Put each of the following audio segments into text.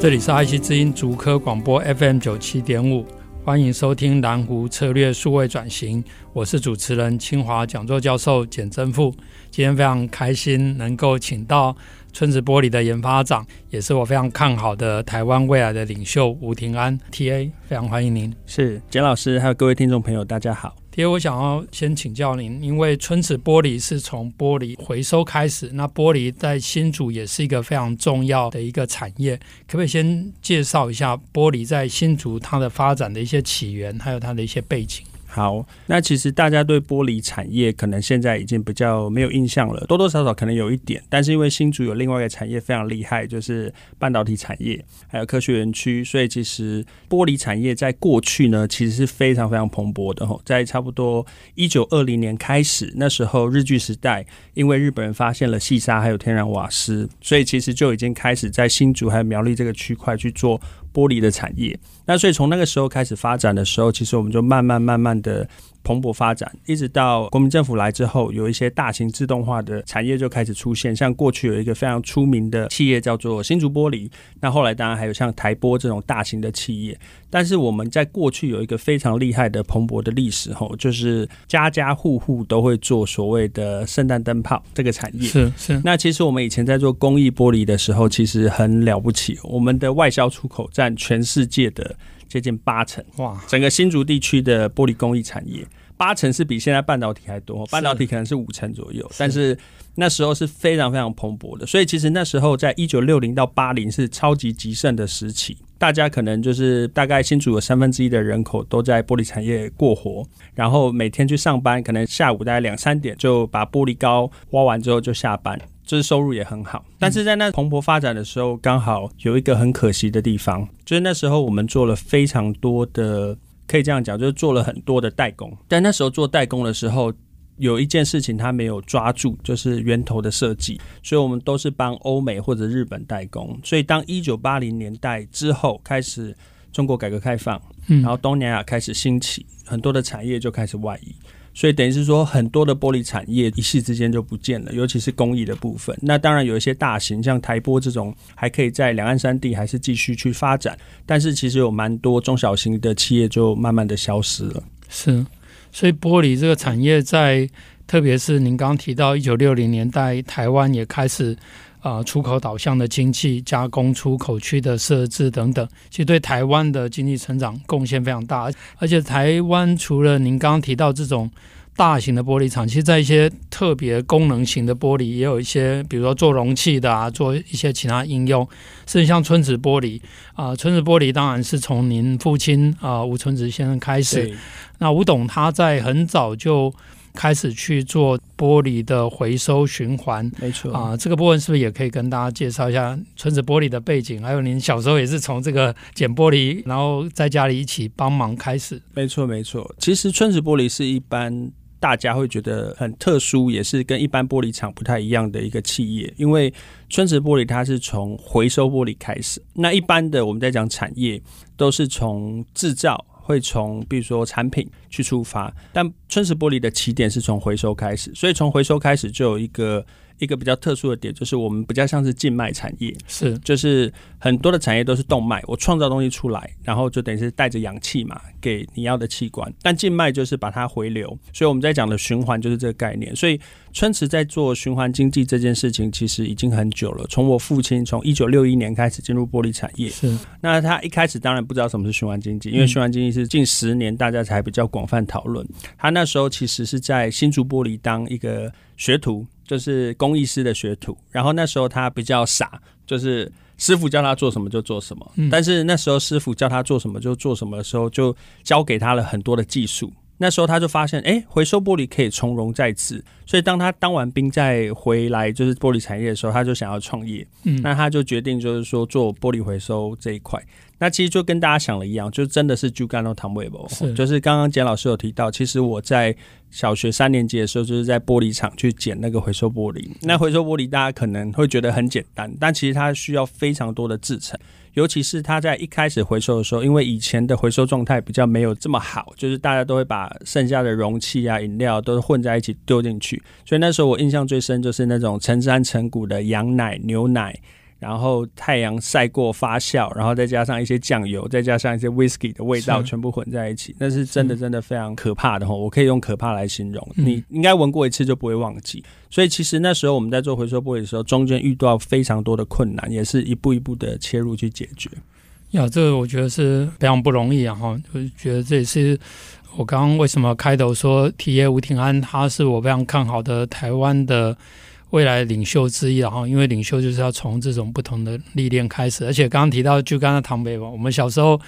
这里是爱惜之音竹科广播 FM 九七点五，欢迎收听蓝湖策略数位转型，我是主持人清华讲座教授简真富。今天非常开心能够请到村子玻璃的研发长，也是我非常看好的台湾未来的领袖吴庭安 TA，非常欢迎您。是简老师，还有各位听众朋友，大家好。其实我想要先请教您，因为春齿玻璃是从玻璃回收开始，那玻璃在新竹也是一个非常重要的一个产业，可不可以先介绍一下玻璃在新竹它的发展的一些起源，还有它的一些背景？好，那其实大家对玻璃产业可能现在已经比较没有印象了，多多少少可能有一点。但是因为新竹有另外一个产业非常厉害，就是半导体产业，还有科学园区，所以其实玻璃产业在过去呢，其实是非常非常蓬勃的吼。在差不多一九二零年开始，那时候日据时代，因为日本人发现了细沙还有天然瓦斯，所以其实就已经开始在新竹还有苗栗这个区块去做。玻璃的产业，那所以从那个时候开始发展的时候，其实我们就慢慢慢慢的蓬勃发展，一直到国民政府来之后，有一些大型自动化的产业就开始出现。像过去有一个非常出名的企业叫做新竹玻璃，那后来当然还有像台玻这种大型的企业。但是我们在过去有一个非常厉害的蓬勃的历史，吼，就是家家户户都会做所谓的圣诞灯泡这个产业。是是。那其实我们以前在做工艺玻璃的时候，其实很了不起，我们的外销出口占全世界的接近八成。哇！整个新竹地区的玻璃工艺产业，八成是比现在半导体还多，半导体可能是五成左右，但是那时候是非常非常蓬勃的。所以其实那时候在一九六零到八零是超级极盛的时期。大家可能就是大概新竹有三分之一的人口都在玻璃产业过活，然后每天去上班，可能下午大概两三点就把玻璃膏挖完之后就下班，就是收入也很好。但是在那蓬勃发展的时候，刚好有一个很可惜的地方，就是那时候我们做了非常多的，可以这样讲，就是做了很多的代工。但那时候做代工的时候，有一件事情他没有抓住，就是源头的设计，所以我们都是帮欧美或者日本代工。所以当一九八零年代之后开始，中国改革开放，然后东南亚开始兴起，很多的产业就开始外移，所以等于是说很多的玻璃产业一夕之间就不见了，尤其是工艺的部分。那当然有一些大型像台玻这种还可以在两岸三地还是继续去发展，但是其实有蛮多中小型的企业就慢慢的消失了。是。所以玻璃这个产业在，特别是您刚刚提到一九六零年代，台湾也开始啊、呃、出口导向的经济，加工出口区的设置等等，其实对台湾的经济成长贡献非常大。而且台湾除了您刚刚提到这种大型的玻璃厂，其实在一些特别功能型的玻璃也有一些，比如说做容器的啊，做一些其他应用，甚至像村子玻璃啊、呃，春池玻璃当然是从您父亲啊、呃、吴春子先生开始。那吴董他在很早就开始去做玻璃的回收循环，没错啊，这个部分是不是也可以跟大家介绍一下村子玻璃的背景？还有您小时候也是从这个捡玻璃，然后在家里一起帮忙开始。没错，没错。其实村子玻璃是一般大家会觉得很特殊，也是跟一般玻璃厂不太一样的一个企业，因为春池玻璃它是从回收玻璃开始。那一般的我们在讲产业都是从制造。会从比如说产品去出发，但春石玻璃的起点是从回收开始，所以从回收开始就有一个。一个比较特殊的点就是，我们比较像是静脉产业，是就是很多的产业都是动脉，我创造东西出来，然后就等于是带着氧气嘛，给你要的器官。但静脉就是把它回流，所以我们在讲的循环就是这个概念。所以春池在做循环经济这件事情，其实已经很久了。从我父亲从一九六一年开始进入玻璃产业，是那他一开始当然不知道什么是循环经济，因为循环经济是近十年大家才比较广泛讨论。他那时候其实是在新竹玻璃当一个学徒。就是工艺师的学徒，然后那时候他比较傻，就是师傅叫他做什么就做什么。嗯，但是那时候师傅叫他做什么就做什么的时候，就教给他了很多的技术。那时候他就发现，哎，回收玻璃可以从容再制。所以当他当完兵再回来就是玻璃产业的时候，他就想要创业。嗯，那他就决定就是说做玻璃回收这一块。那其实就跟大家想的一样，就真的是 Jugano Tamwebo，就是刚刚简老师有提到，其实我在小学三年级的时候，就是在玻璃厂去捡那个回收玻璃。那回收玻璃大家可能会觉得很简单，但其实它需要非常多的制成，尤其是它在一开始回收的时候，因为以前的回收状态比较没有这么好，就是大家都会把剩下的容器啊、饮料都是混在一起丢进去，所以那时候我印象最深就是那种成山成谷的羊奶、牛奶。然后太阳晒过发酵，然后再加上一些酱油，再加上一些 whisky 的味道，全部混在一起，那是真的真的非常可怕的哈！我可以用可怕来形容，嗯、你应该闻过一次就不会忘记。所以其实那时候我们在做回收玻璃的时候，中间遇到非常多的困难，也是一步一步的切入去解决。呀，这个我觉得是非常不容易啊！哈，我觉得这也是我刚刚为什么开头说提耶吴庭安，他是我非常看好的台湾的。未来领袖之一，然后因为领袖就是要从这种不同的历练开始，而且刚刚提到就刚才唐北吧，我们小时候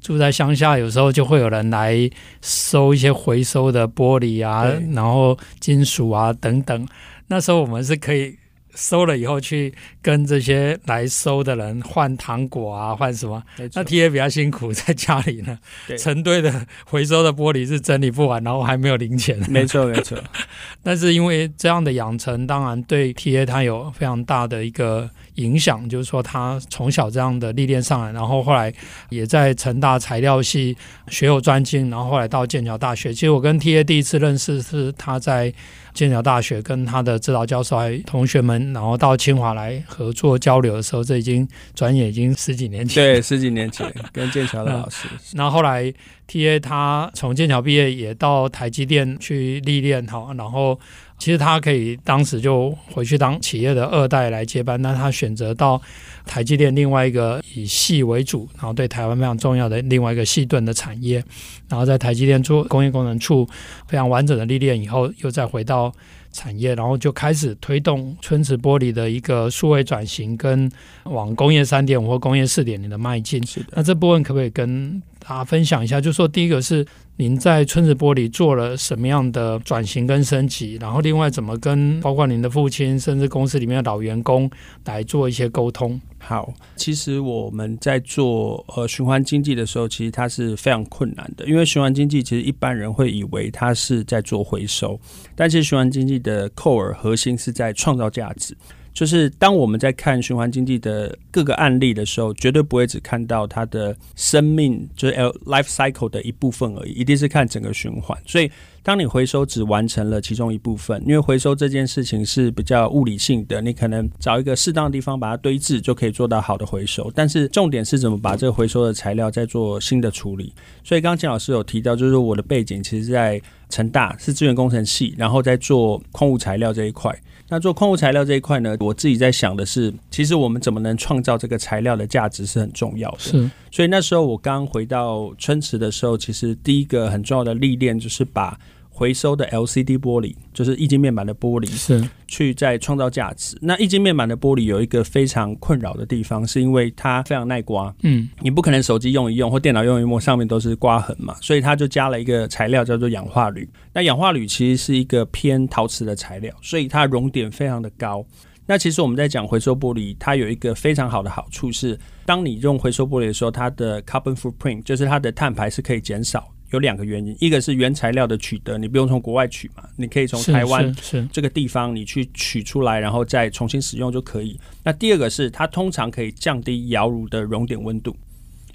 住在乡下，有时候就会有人来收一些回收的玻璃啊，然后金属啊等等，那时候我们是可以。收了以后去跟这些来收的人换糖果啊，换什么？那 TA 比较辛苦，在家里呢，成堆的回收的玻璃是整理不完，然后还没有零钱。没错，没错。但是因为这样的养成，当然对 TA 他有非常大的一个影响，就是说他从小这样的历练上来，然后后来也在成大材料系学有专精，然后后来到剑桥大学。其实我跟 TA 第一次认识是他在。剑桥大学跟他的指导教授还同学们，然后到清华来合作交流的时候，这已经转眼已经十几年前。对，十几年前 跟剑桥的老师。那后后来 TA 他从剑桥毕业，也到台积电去历练，好，然后。其实他可以当时就回去当企业的二代来接班，但他选择到台积电另外一个以矽为主，然后对台湾非常重要的另外一个矽盾的产业，然后在台积电做工业工程处非常完整的历练以后，又再回到产业，然后就开始推动春池玻璃的一个数位转型跟往工业三点五或工业四点零的迈进。是的，那这部分可不可以跟大家分享一下？就说第一个是。您在村子玻璃做了什么样的转型跟升级？然后另外怎么跟包括您的父亲，甚至公司里面的老员工来做一些沟通？好，其实我们在做呃循环经济的时候，其实它是非常困难的，因为循环经济其实一般人会以为它是在做回收，但其实循环经济的 core 核心是在创造价值。就是当我们在看循环经济的各个案例的时候，绝对不会只看到它的生命，就是 life cycle 的一部分而已，一定是看整个循环。所以，当你回收只完成了其中一部分，因为回收这件事情是比较物理性的，你可能找一个适当的地方把它堆置，就可以做到好的回收。但是重点是怎么把这个回收的材料再做新的处理。所以，刚刚简老师有提到，就是我的背景其实在成大是资源工程系，然后在做矿物材料这一块。那做矿物材料这一块呢，我自己在想的是，其实我们怎么能创造这个材料的价值是很重要的。是，所以那时候我刚回到春池的时候，其实第一个很重要的历练就是把。回收的 LCD 玻璃就是液晶面板的玻璃，是去再创造价值。那液晶面板的玻璃有一个非常困扰的地方，是因为它非常耐刮。嗯，你不可能手机用一用或电脑用一用，上面都是刮痕嘛，所以它就加了一个材料叫做氧化铝。那氧化铝其实是一个偏陶瓷的材料，所以它熔点非常的高。那其实我们在讲回收玻璃，它有一个非常好的好处是，当你用回收玻璃的时候，它的 carbon footprint 就是它的碳排是可以减少。有两个原因，一个是原材料的取得，你不用从国外取嘛，你可以从台湾这个地方你去取出来，然后再重新使用就可以。那第二个是它通常可以降低窑炉的熔点温度，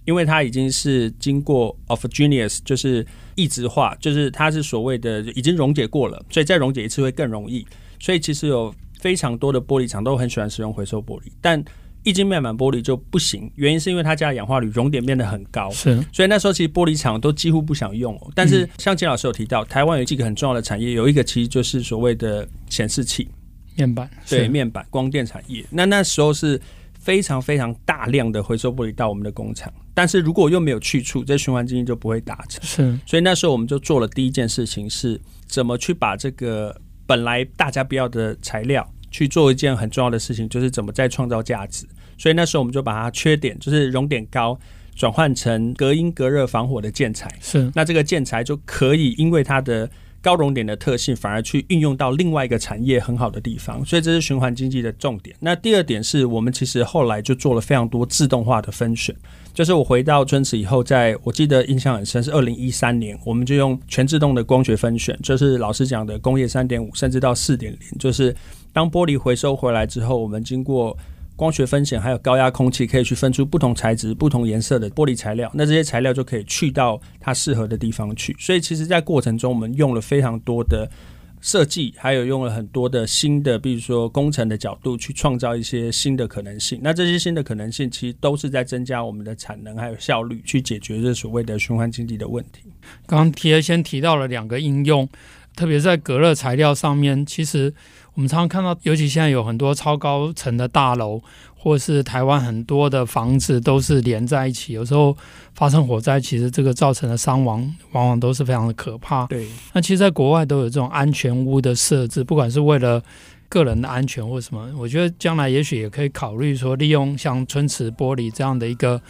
因为它已经是经过 autogenous 就是异质化，就是它是所谓的已经溶解过了，所以再溶解一次会更容易。所以其实有非常多的玻璃厂都很喜欢使用回收玻璃，但液晶面板玻璃就不行，原因是因为它加氧化铝，熔点变得很高，是，所以那时候其实玻璃厂都几乎不想用。哦但是像金老师有提到，台湾有几个很重要的产业，有一个其实就是所谓的显示器面板，对，面板光电产业。那那时候是非常非常大量的回收玻璃到我们的工厂，但是如果又没有去处，这循环经济就不会达成。是，所以那时候我们就做了第一件事情，是怎么去把这个本来大家不要的材料。去做一件很重要的事情，就是怎么再创造价值。所以那时候我们就把它缺点，就是熔点高，转换成隔音隔热防火的建材。是，那这个建材就可以因为它的高熔点的特性，反而去运用到另外一个产业很好的地方。所以这是循环经济的重点。那第二点是我们其实后来就做了非常多自动化的分选。就是我回到春池以后，在我记得印象很深，是二零一三年，我们就用全自动的光学分选，就是老师讲的工业三点五，甚至到四点零，就是当玻璃回收回来之后，我们经过光学分选，还有高压空气，可以去分出不同材质、不同颜色的玻璃材料。那这些材料就可以去到它适合的地方去。所以，其实，在过程中，我们用了非常多的设计，还有用了很多的新的，比如说工程的角度，去创造一些新的可能性。那这些新的可能性，其实都是在增加我们的产能还有效率，去解决这所谓的循环经济的问题。刚刚提先提到了两个应用，特别在隔热材料上面，其实。我们常常看到，尤其现在有很多超高层的大楼，或是台湾很多的房子都是连在一起。有时候发生火灾，其实这个造成的伤亡往往都是非常的可怕。对，那其实，在国外都有这种安全屋的设置，不管是为了个人的安全或什么，我觉得将来也许也可以考虑说，利用像春池玻璃这样的一个。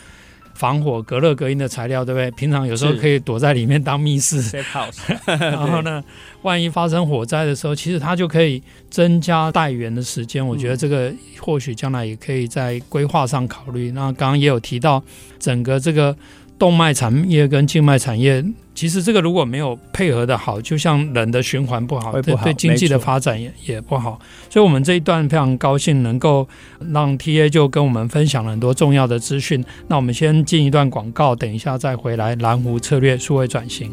防火、隔热、隔音的材料，对不对？平常有时候可以躲在里面当密室。然后呢，万一发生火灾的时候，其实它就可以增加待援的时间。我觉得这个或许将来也可以在规划上考虑。那刚刚也有提到整个这个。动脉产业跟静脉产业，其实这个如果没有配合的好，就像人的循环不好，对对经济的发展也也不好。所以，我们这一段非常高兴能够让 TA 就跟我们分享了很多重要的资讯。那我们先进一段广告，等一下再回来。蓝湖策略数位转型。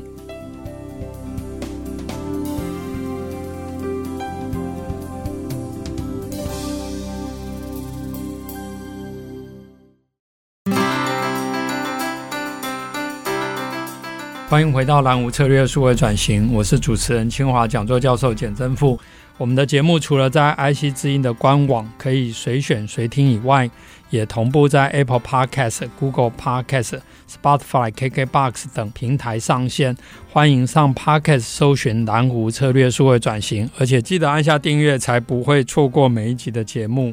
欢迎回到蓝湖策略数位转型，我是主持人清华讲座教授简真富。我们的节目除了在 IC 之音的官网可以随选随听以外，也同步在 Apple Podcast、Google Podcast、Spotify、KKBox 等平台上线。欢迎上 Podcast 搜寻蓝湖策略数位转型，而且记得按下订阅，才不会错过每一集的节目。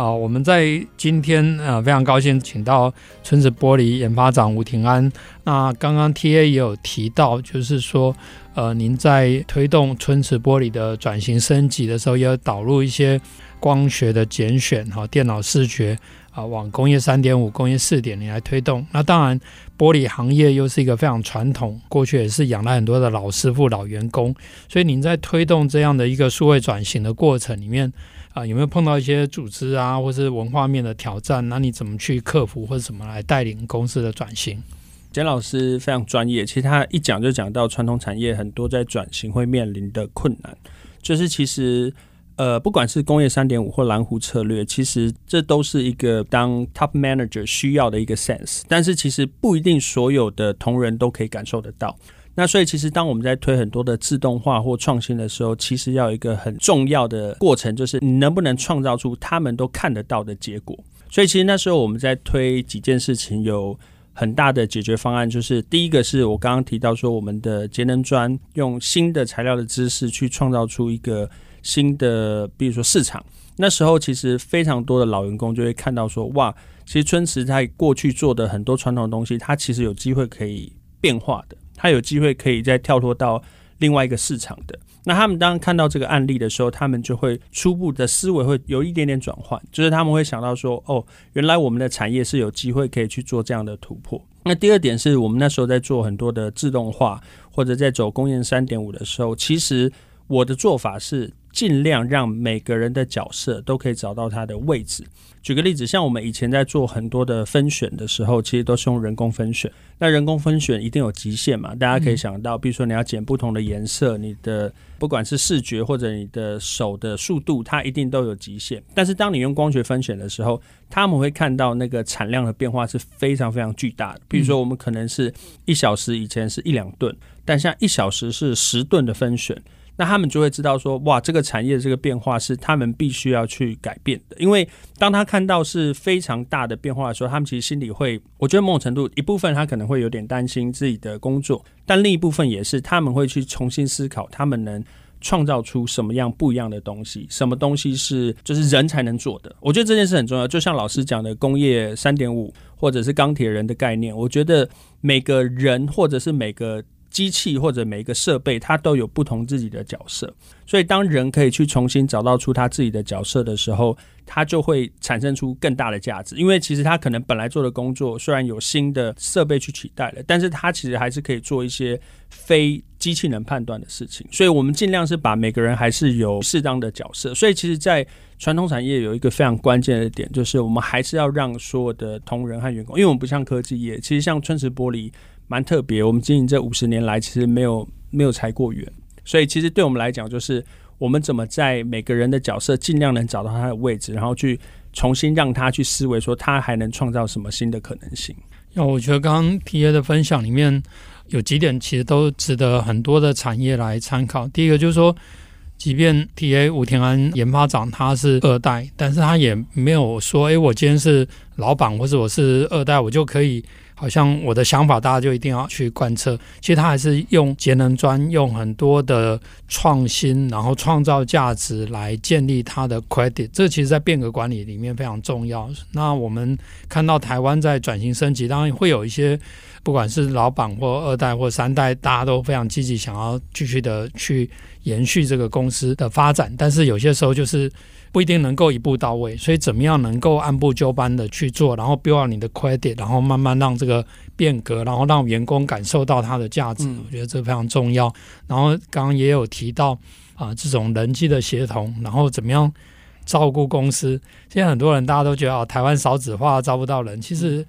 啊、我们在今天呃非常高兴请到村子玻璃研发长吴庭安。那刚刚 TA 也有提到，就是说呃您在推动村子玻璃的转型升级的时候，也有导入一些光学的拣选哈、电脑视觉啊、往工业三点五、工业四点零来推动。那当然，玻璃行业又是一个非常传统，过去也是养了很多的老师傅、老员工，所以您在推动这样的一个数位转型的过程里面。啊，有没有碰到一些组织啊，或是文化面的挑战？那你怎么去克服，或者怎么来带领公司的转型？简老师非常专业，其实他一讲就讲到传统产业很多在转型会面临的困难，就是其实呃，不管是工业三点五或蓝湖策略，其实这都是一个当 top manager 需要的一个 sense，但是其实不一定所有的同仁都可以感受得到。那所以，其实当我们在推很多的自动化或创新的时候，其实要有一个很重要的过程，就是你能不能创造出他们都看得到的结果。所以，其实那时候我们在推几件事情，有很大的解决方案。就是第一个是我刚刚提到说，我们的节能砖用新的材料的知识去创造出一个新的，比如说市场。那时候其实非常多的老员工就会看到说，哇，其实春池在过去做的很多传统东西，它其实有机会可以变化的。他有机会可以再跳脱到另外一个市场的。那他们当看到这个案例的时候，他们就会初步的思维会有一点点转换，就是他们会想到说：“哦，原来我们的产业是有机会可以去做这样的突破。”那第二点是我们那时候在做很多的自动化，或者在走工业三点五的时候，其实我的做法是尽量让每个人的角色都可以找到他的位置。举个例子，像我们以前在做很多的分选的时候，其实都是用人工分选。那人工分选一定有极限嘛？大家可以想到，比如说你要剪不同的颜色，你的不管是视觉或者你的手的速度，它一定都有极限。但是当你用光学分选的时候，他们会看到那个产量的变化是非常非常巨大的。比如说，我们可能是一小时以前是一两吨，但现在一小时是十吨的分选。那他们就会知道说，哇，这个产业这个变化是他们必须要去改变的。因为当他看到是非常大的变化的时候，他们其实心里会，我觉得某种程度一部分他可能会有点担心自己的工作，但另一部分也是他们会去重新思考他们能创造出什么样不一样的东西？什么东西是就是人才能做的？我觉得这件事很重要。就像老师讲的，工业三点五或者是钢铁人的概念，我觉得每个人或者是每个。机器或者每一个设备，它都有不同自己的角色，所以当人可以去重新找到出他自己的角色的时候，他就会产生出更大的价值。因为其实他可能本来做的工作虽然有新的设备去取代了，但是他其实还是可以做一些非机器能判断的事情。所以我们尽量是把每个人还是有适当的角色。所以其实，在传统产业有一个非常关键的点，就是我们还是要让所有的同仁和员工，因为我们不像科技业，其实像春池玻璃。蛮特别，我们经营这五十年来，其实没有没有裁过员，所以其实对我们来讲，就是我们怎么在每个人的角色尽量能找到他的位置，然后去重新让他去思维，说他还能创造什么新的可能性。那我觉得刚刚 TA 的分享里面有几点，其实都值得很多的产业来参考。第一个就是说，即便 TA 武田安研发长他是二代，但是他也没有说，哎，我今天是老板或者我是二代，我就可以。好像我的想法，大家就一定要去贯彻。其实他还是用节能专，用很多的创新，然后创造价值来建立他的 credit。这其实，在变革管理里面非常重要。那我们看到台湾在转型升级，当然会有一些，不管是老板或二代或三代，大家都非常积极，想要继续的去延续这个公司的发展。但是有些时候就是。不一定能够一步到位，所以怎么样能够按部就班的去做，然后 build 你的 credit，然后慢慢让这个变革，然后让员工感受到它的价值，我觉得这非常重要。然后刚刚也有提到啊，这种人际的协同，然后怎么样照顾公司。现在很多人大家都觉得啊，台湾少子化招不到人，其实。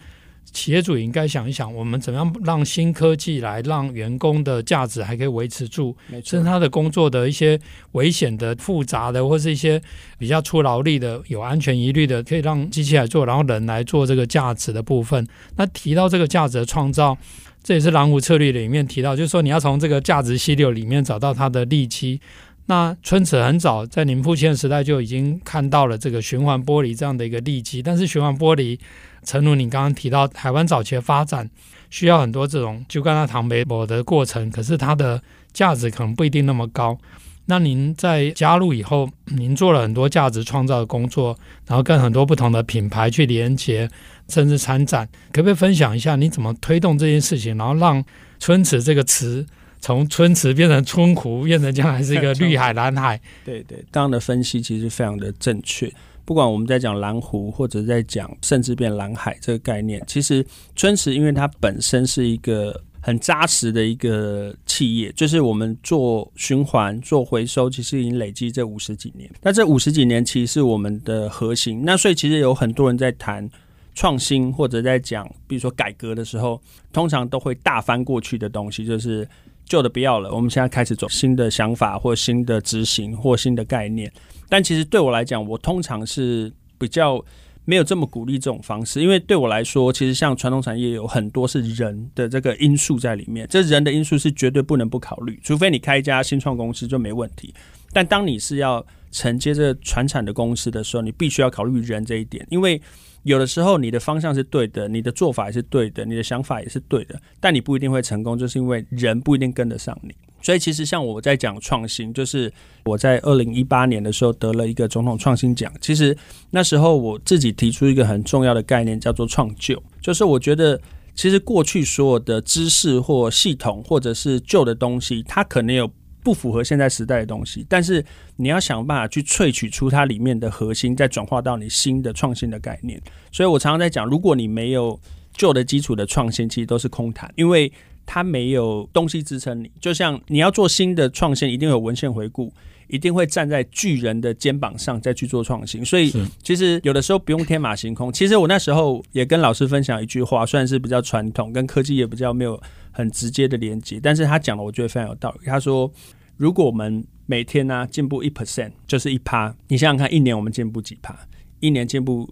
企业主应该想一想，我们怎么样让新科技来让员工的价值还可以维持住，甚至他的工作的一些危险的、复杂的，或是一些比较出劳力的、有安全疑虑的，可以让机器来做，然后人来做这个价值的部分。那提到这个价值的创造，这也是蓝湖策略里面提到，就是说你要从这个价值溪流里面找到它的利基。那春子很早在您父亲的时代就已经看到了这个循环玻璃这样的一个利基，但是循环玻璃。诚如你刚刚提到，台湾早期的发展需要很多这种就跟它糖杯膜的过程，可是它的价值可能不一定那么高。那您在加入以后，您做了很多价值创造的工作，然后跟很多不同的品牌去连接，甚至参展，可不可以分享一下你怎么推动这件事情，然后让春池这个词从春池变成春湖，变成将来是一个绿海蓝海？对对，刚刚的分析其实非常的正确。不管我们在讲蓝湖，或者在讲甚至变蓝海这个概念，其实春池因为它本身是一个很扎实的一个企业，就是我们做循环、做回收，其实已经累积这五十几年。那这五十几年其实是我们的核心。那所以其实有很多人在谈创新，或者在讲比如说改革的时候，通常都会大翻过去的东西，就是旧的不要了，我们现在开始走新的想法，或新的执行，或新的概念。但其实对我来讲，我通常是比较没有这么鼓励这种方式，因为对我来说，其实像传统产业有很多是人的这个因素在里面，这人的因素是绝对不能不考虑，除非你开一家新创公司就没问题。但当你是要承接这传产的公司的时候，你必须要考虑人这一点，因为有的时候你的方向是对的，你的做法也是对的，你的想法也是对的，但你不一定会成功，就是因为人不一定跟得上你。所以其实像我在讲创新，就是我在二零一八年的时候得了一个总统创新奖。其实那时候我自己提出一个很重要的概念，叫做创旧。就是我觉得，其实过去所有的知识或系统或者是旧的东西，它可能有不符合现在时代的东西，但是你要想办法去萃取出它里面的核心，再转化到你新的创新的概念。所以我常常在讲，如果你没有旧的基础的创新，其实都是空谈，因为。它没有东西支撑你，就像你要做新的创新，一定有文献回顾，一定会站在巨人的肩膀上再去做创新。所以，其实有的时候不用天马行空。其实我那时候也跟老师分享一句话，虽然是比较传统，跟科技也比较没有很直接的连接，但是他讲的我觉得非常有道理。他说，如果我们每天呢、啊、进步一 percent，就是一趴，你想想看，一年我们进步几趴？一年进步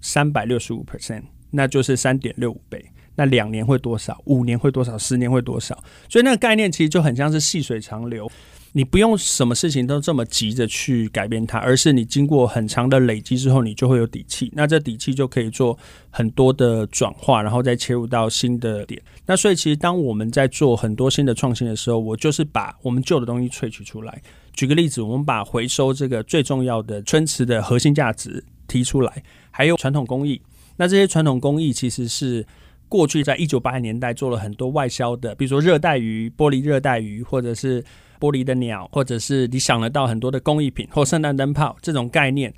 三百六十五 percent，那就是三点六五倍。那两年会多少？五年会多少？十年会多少？所以那个概念其实就很像是细水长流，你不用什么事情都这么急着去改变它，而是你经过很长的累积之后，你就会有底气。那这底气就可以做很多的转化，然后再切入到新的点。那所以其实当我们在做很多新的创新的时候，我就是把我们旧的东西萃取出来。举个例子，我们把回收这个最重要的春瓷的核心价值提出来，还有传统工艺。那这些传统工艺其实是过去在一九八零年代做了很多外销的，比如说热带鱼、玻璃热带鱼，或者是玻璃的鸟，或者是你想得到很多的工艺品或圣诞灯泡这种概念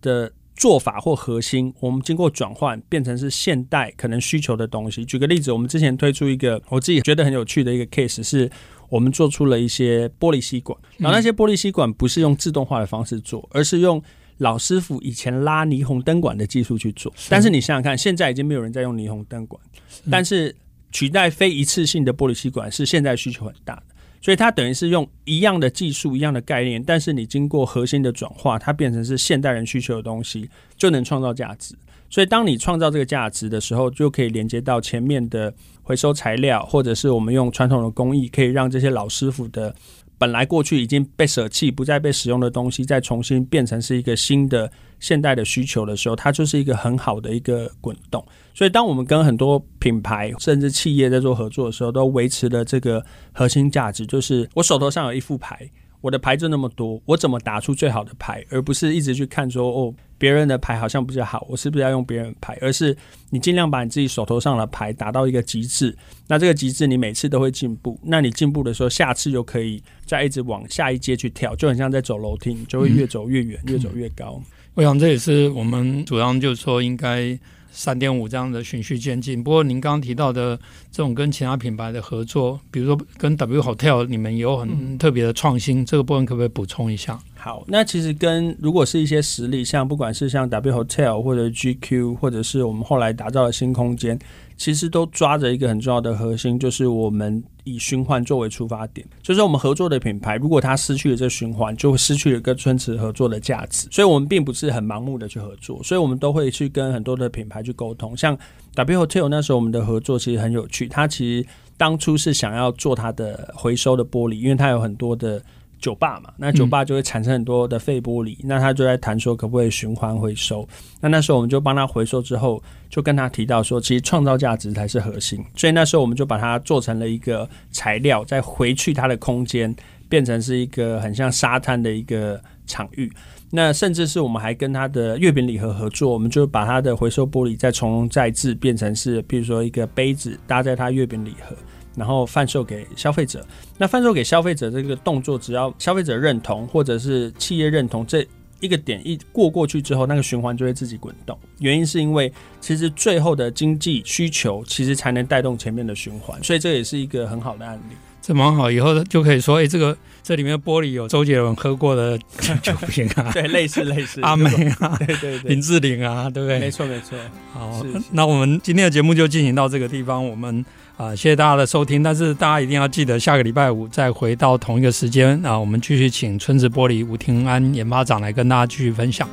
的做法或核心，我们经过转换变成是现代可能需求的东西。举个例子，我们之前推出一个我自己觉得很有趣的一个 case 是。我们做出了一些玻璃吸管，然后那些玻璃吸管不是用自动化的方式做，而是用老师傅以前拉霓虹灯管的技术去做。但是你想想看，现在已经没有人在用霓虹灯管，但是取代非一次性的玻璃吸管是现在需求很大的，所以它等于是用一样的技术、一样的概念，但是你经过核心的转化，它变成是现代人需求的东西，就能创造价值。所以，当你创造这个价值的时候，就可以连接到前面的回收材料，或者是我们用传统的工艺，可以让这些老师傅的本来过去已经被舍弃、不再被使用的东西，再重新变成是一个新的现代的需求的时候，它就是一个很好的一个滚动。所以，当我们跟很多品牌甚至企业在做合作的时候，都维持了这个核心价值，就是我手头上有一副牌。我的牌就那么多，我怎么打出最好的牌，而不是一直去看说哦，别人的牌好像比较好，我是不是要用别人牌？而是你尽量把你自己手头上的牌打到一个极致，那这个极致你每次都会进步，那你进步的时候，下次就可以再一直往下一阶去跳，就很像在走楼梯，你就会越走越远，越走越高。我想这也是我们主张，就是说应该。三点五这样的循序渐进。不过您刚刚提到的这种跟其他品牌的合作，比如说跟 W Hotel，你们有很特别的创新，这个部分可不可以补充一下？好，那其实跟如果是一些实力，像不管是像 W Hotel 或者 GQ，或者是我们后来打造的新空间。其实都抓着一个很重要的核心，就是我们以循环作为出发点。就是我们合作的品牌，如果它失去了这循环，就会失去了跟春池合作的价值。所以，我们并不是很盲目的去合作，所以我们都会去跟很多的品牌去沟通。像 W Hotel 那时候，我们的合作其实很有趣。它其实当初是想要做它的回收的玻璃，因为它有很多的。酒吧嘛，那酒吧就会产生很多的废玻璃，嗯、那他就在谈说可不可以循环回收。那那时候我们就帮他回收之后，就跟他提到说，其实创造价值才是核心。所以那时候我们就把它做成了一个材料，再回去它的空间，变成是一个很像沙滩的一个场域。那甚至是我们还跟他的月饼礼盒合作，我们就把它的回收玻璃再从容再制，变成是比如说一个杯子搭在它月饼礼盒。然后贩售给消费者，那贩售给消费者这个动作，只要消费者认同或者是企业认同，这一个点一过过去之后，那个循环就会自己滚动。原因是因为其实最后的经济需求其实才能带动前面的循环，所以这也是一个很好的案例。这蛮好，以后就可以说，哎，这个这里面玻璃有周杰伦喝过的 酒瓶啊，对，类似类似阿妹啊，对对对，林志玲啊，对不对？没错没错。好，那我们今天的节目就进行到这个地方，我们。啊，谢谢大家的收听，但是大家一定要记得下个礼拜五再回到同一个时间啊，我们继续请春子玻璃吴庭安研发长来跟大家继续分享。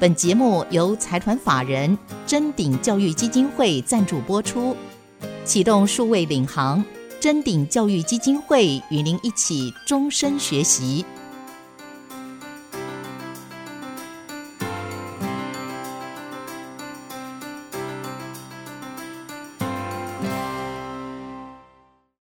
本节目由财团法人臻鼎教育基金会赞助播出，启动数位领航，臻鼎教育基金会与您一起终身学习。